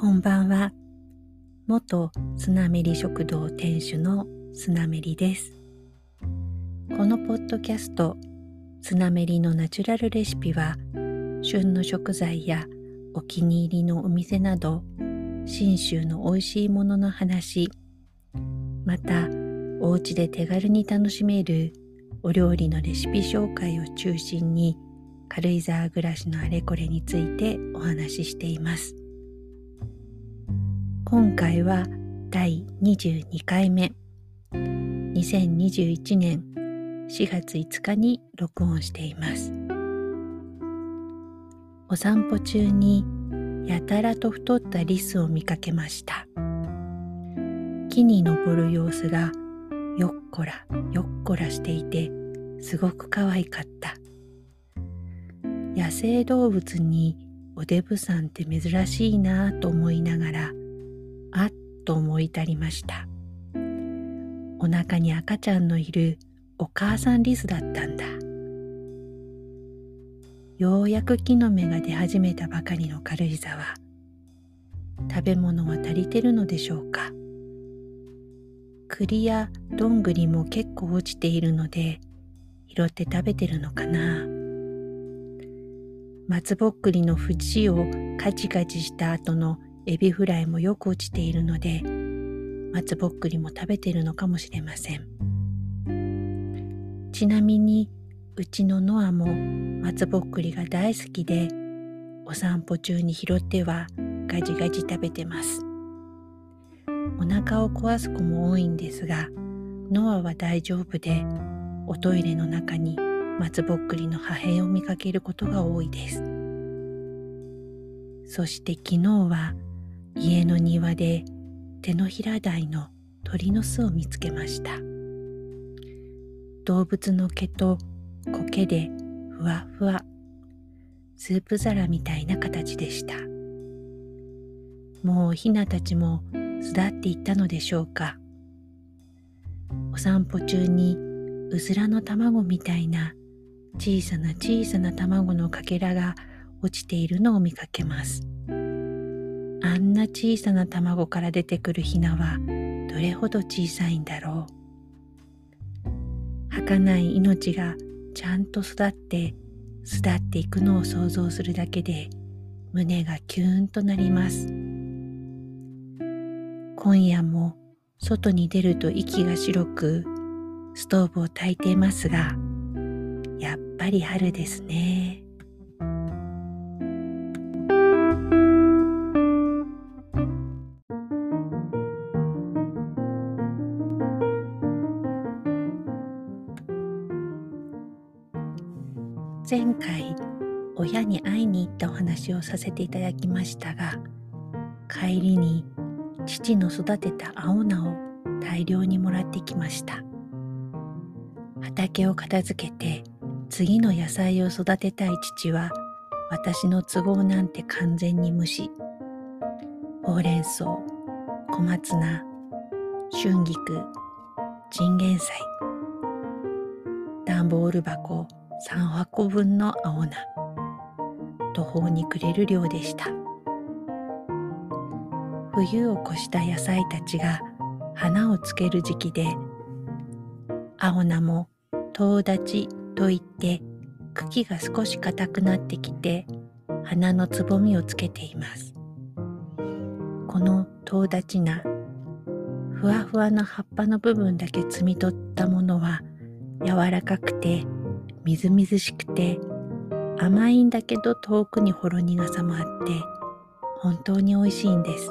こんばんは。元スナメリ食堂店主のスナメリです。このポッドキャスト、スナメリのナチュラルレシピは、旬の食材やお気に入りのお店など、信州の美味しいものの話、また、お家で手軽に楽しめるお料理のレシピ紹介を中心に、軽井沢暮らしのあれこれについてお話ししています。今回は第22回目。2021年4月5日に録音しています。お散歩中にやたらと太ったリスを見かけました。木に登る様子がよっこらよっこらしていてすごく可愛かった。野生動物におデブさんって珍しいなぁと思いながらあっと思い至りました。お腹に赤ちゃんのいるお母さんリスだったんだ。ようやく木の芽が出始めたばかりの軽井沢。食べ物は足りてるのでしょうか。栗やどんぐりも結構落ちているので拾って食べてるのかな。松ぼっくりの縁をカチカチした後のエビフライもよく落ちているので松ぼっくりも食べているのかもしれません。ちなみにうちのノアも松ぼっくりが大好きでお散歩中に拾ってはガジガジ食べてます。お腹を壊す子も多いんですがノアは大丈夫でおトイレの中に松ぼっくりの破片を見かけることが多いです。そして昨日は家の庭で手のひら大の鳥の巣を見つけました。動物の毛と苔でふわふわスープ皿みたいな形でした。もうヒナたちも巣立っていったのでしょうか。お散歩中にうずらの卵みたいな小さな小さな卵のかけらが落ちているのを見かけます。あんな小さな卵から出てくるヒナはどれほど小さいんだろう儚い命がちゃんと育って巣立っていくのを想像するだけで胸がキューンとなります今夜も外に出ると息が白くストーブを焚いていますがやっぱり春ですね。前回親に会いに行ったお話をさせていただきましたが帰りに父の育てた青菜を大量にもらってきました。畑を片付けて次の野菜を育てたい父は私の都合なんて完全に無視。ほうれん草小松菜春菊チンゲン菜段ボール箱3箱分の青菜。途方に暮れる量でした。冬を越した野菜たちが花をつける時期で青菜も遠立ちといって茎が少し硬くなってきて花のつぼみをつけています。この遠立ち菜ふわふわの葉っぱの部分だけ摘み取ったものは柔らかくてみずみずしくて甘いんだけど遠くにほろ苦さもあって本当に美味しいんです。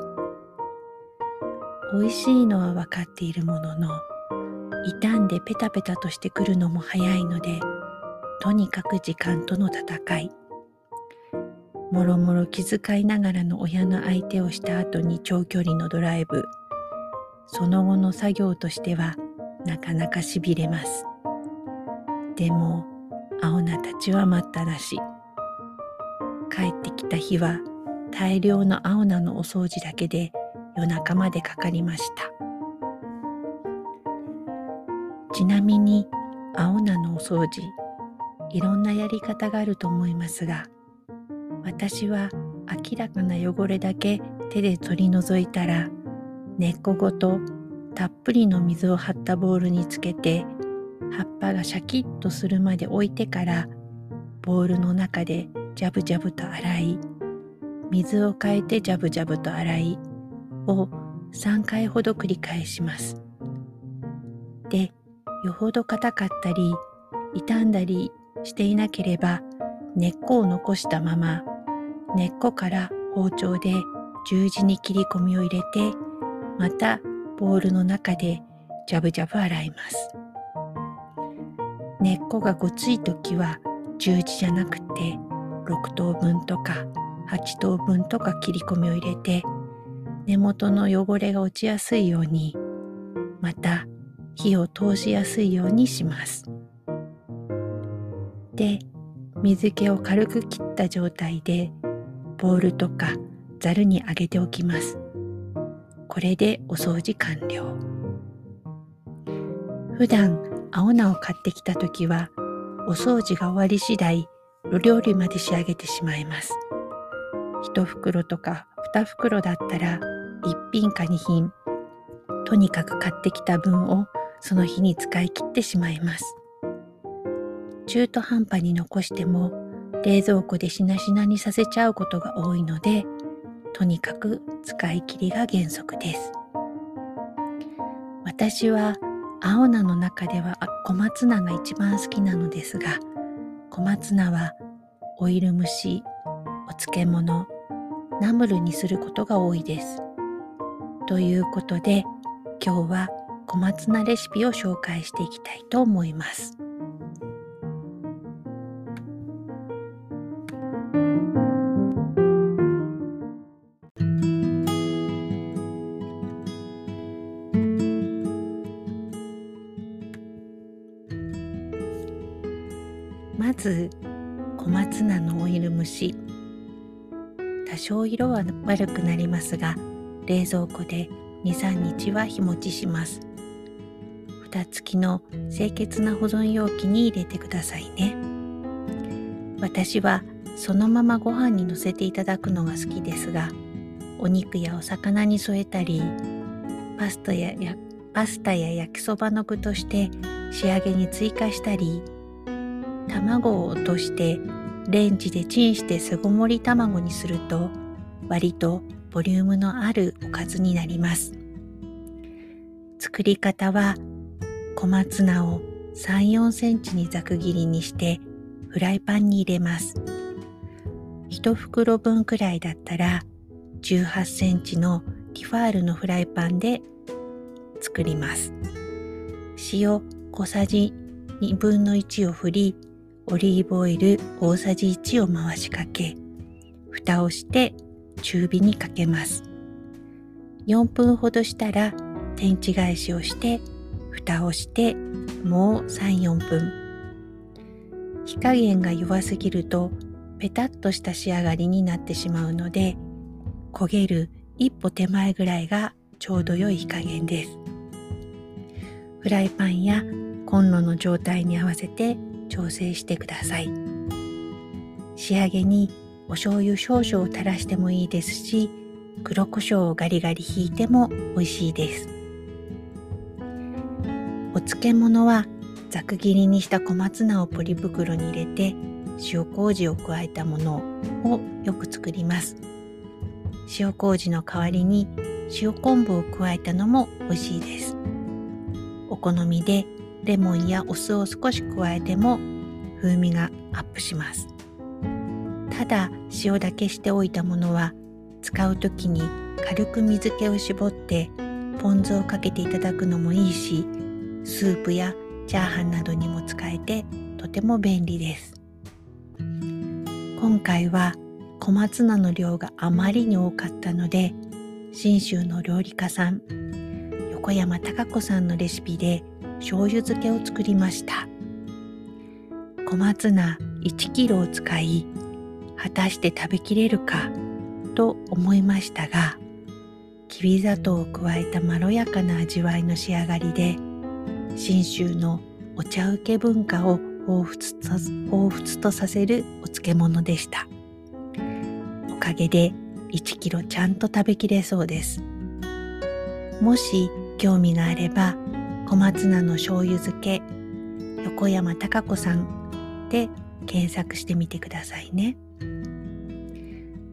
美味しいのは分かっているものの傷んでペタペタとしてくるのも早いのでとにかく時間との戦い。もろもろ気遣いながらの親の相手をした後に長距離のドライブ。その後の作業としてはなかなかしびれます。でも青菜たちは待ったなし。帰ってきた日は大量の青菜のお掃除だけで夜中までかかりました。ちなみに青菜のお掃除いろんなやり方があると思いますが私は明らかな汚れだけ手で取り除いたら根っこごとたっぷりの水を張ったボウルにつけて葉っぱがシャキッとするまで置いてからボウルの中でジャブジャブと洗い水を変えてジャブジャブと洗いを3回ほど繰り返します。で、よほど硬かったり傷んだりしていなければ根っこを残したまま根っこから包丁で十字に切り込みを入れてまたボウルの中でジャブジャブ洗います。根っこがごつい時は十字じゃなくて6等分とか8等分とか切り込みを入れて根元の汚れが落ちやすいようにまた火を通しやすいようにします。で水気を軽く切った状態でボウルとかざるにあげておきます。これでお掃除完了。普段青菜を買ってきた時はお掃除が終わり次第お料理まで仕上げてしまいます。1袋とか2袋だったら1品か2品とにかく買ってきた分をその日に使い切ってしまいます。中途半端に残しても冷蔵庫でしなしなにさせちゃうことが多いのでとにかく使い切りが原則です私は青菜の中では小松菜が一番好きなのですが小松菜はオイル蒸しお漬物ナムルにすることが多いですということで今日は小松菜レシピを紹介していきたいと思います。まず小松菜のオイル蒸し。多少色は悪くなりますが冷蔵庫で23日は日持ちします。蓋付きの清潔な保存容器に入れてくださいね。私はそのままご飯にのせていただくのが好きですがお肉やお魚に添えたりパスタやパスタや焼きそばの具として仕上げに追加したり卵を落としてレンジでチンして巣ごもり卵にすると割とボリュームのあるおかずになります作り方は小松菜を3、4センチにざく切りにしてフライパンに入れます。1袋分くらいだったら18センチのティファールのフライパンで作ります。塩小さじ2分の1を振りオリーブオイル大さじ1を回しかけ、蓋をして中火にかけます。4分ほどしたら天地返しをして蓋をしてもう3、4分。火加減が弱すぎるとペタッとした仕上がりになってしまうので焦げる一歩手前ぐらいがちょうど良い火加減です。フライパンやコンロの状態に合わせて調整してください。仕上げにお醤油少々垂らしてもいいですし黒胡椒をガリガリひいても美味しいです。お漬物はざく切りにした小松菜をポリ袋に入れて塩麹を加えたものをよく作ります。塩麹の代わりに塩昆布を加えたのも美味しいです。お好みでレモンやお酢を少し加えても風味がアップします。ただ塩だけしておいたものは使う時に軽く水気を絞ってポン酢をかけていただくのもいいしスープやチャーハンなどにも使えてとても便利です。今回は小松菜の量があまりに多かったので信州の料理家さん横山貴子さんのレシピで醤油漬けを作りました小松菜1キロを使い果たして食べきれるかと思いましたがきび砂糖を加えたまろやかな味わいの仕上がりで信州のお茶受け文化を彷彿と彷彿とさせるお漬物でしたおかげで1キロちゃんと食べきれそうです。もし興味があれば小松菜の醤油漬け横山貴子さんで検索してみてくださいね。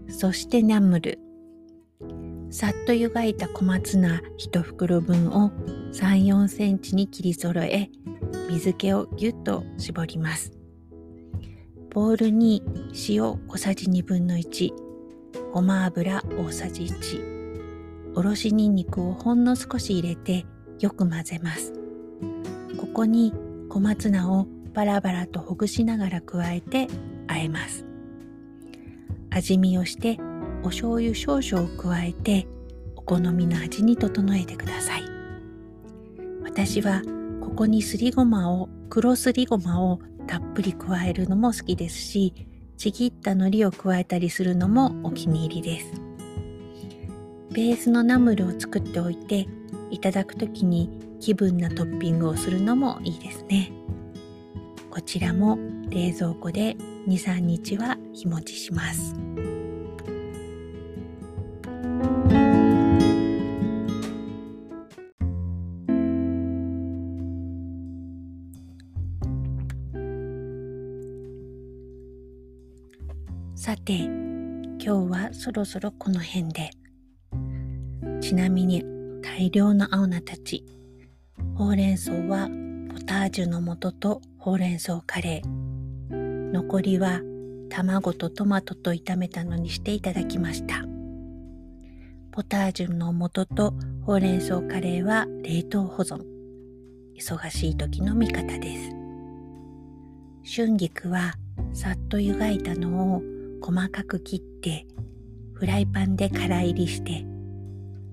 そしてナムル。さっと湯がいた小松菜1袋分を3、4センチに切り揃え、水気をぎゅっと絞ります。ボウルに塩小さじ1分の1、ごま油大さじ1、おろしにんにくをほんの少し入れてよく混ぜます。ここに小松菜をバラバラとほぐしながら加えて和えます。味見をしてお醤油少々を加えてお好みの味に整えてください。私はここにすりごまを黒すりごまをたっぷり加えるのも好きですしちぎった海苔を加えたりするのもお気に入りです。ベースのナムルを作っておいていただくときに気分なトッピングをするのもいいですね。こちらも冷蔵庫で2、3日は日持ちします。さて、今日はそろそろこの辺で。ちなみに大量の青菜たち。ほうれん草はポタージュの素とほうれん草カレー。残りは卵とトマトと炒めたのにしていただきました。ポタージュの素とほうれん草カレーは冷凍保存。忙しい時の味方です。春菊はさっと湯がいたのを細かく切ってフライパンで空入りして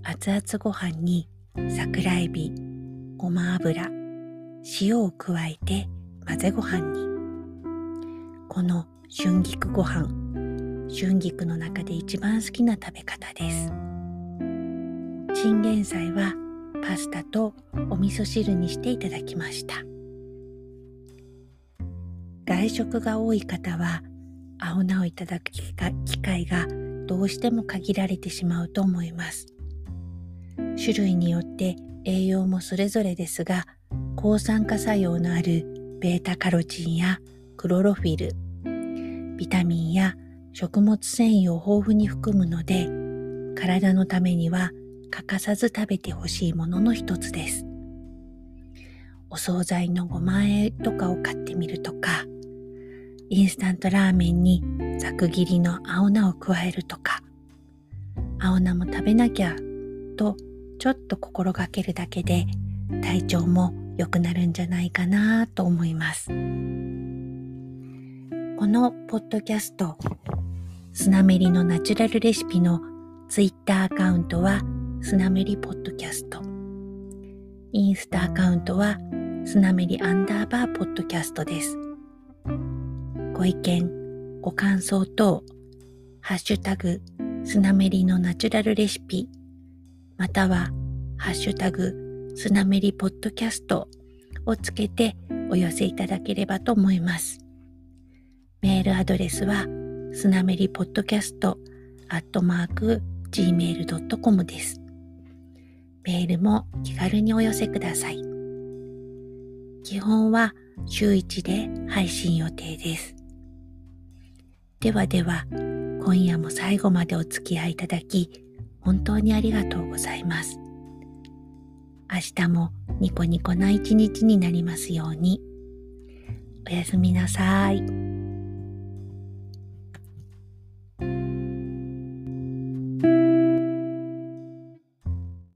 熱々ご飯に桜エビ、ごま油、塩を加えて混ぜご飯に。この春菊ご飯春菊の中で一番好きな食べ方です。チンゲン菜はパスタとお味噌汁にしていただきました。外食が多い方は青菜をいただく機会がどうしても限られてしまうと思います。種類によって栄養もそれぞれですが抗酸化作用のあるベータカロチンやクロロフィルビタミンや食物繊維を豊富に含むので体のためには欠かさず食べてほしいものの一つです。お惣菜のごまあえとかを買ってみるとかインスタントラーメンにざく切りの青菜を加えるとか青菜も食べなきゃとちょっと心がけるだけで体調も良くなるんじゃないかなと思います。このポッドキャスト、スナメリのナチュラルレシピのツイッターアカウントはスナメリポッドキャスト。インスタアカウントはスナメリアンダーバーポッドキャストです。ご意見、ご感想等、ハッシュタグ、スナメリのナチュラルレシピまたは、ハッシュタグ、スナメリポッドキャストをつけてお寄せいただければと思います。メールアドレスは、スナメリポッドキャストアットマーク gmail.com です。メールも気軽にお寄せください。基本は週1で配信予定です。ではでは、今夜も最後までお付き合いいただき、本当にありがとうございます。明日もニコニコな一日になりますように。おやすみなさい。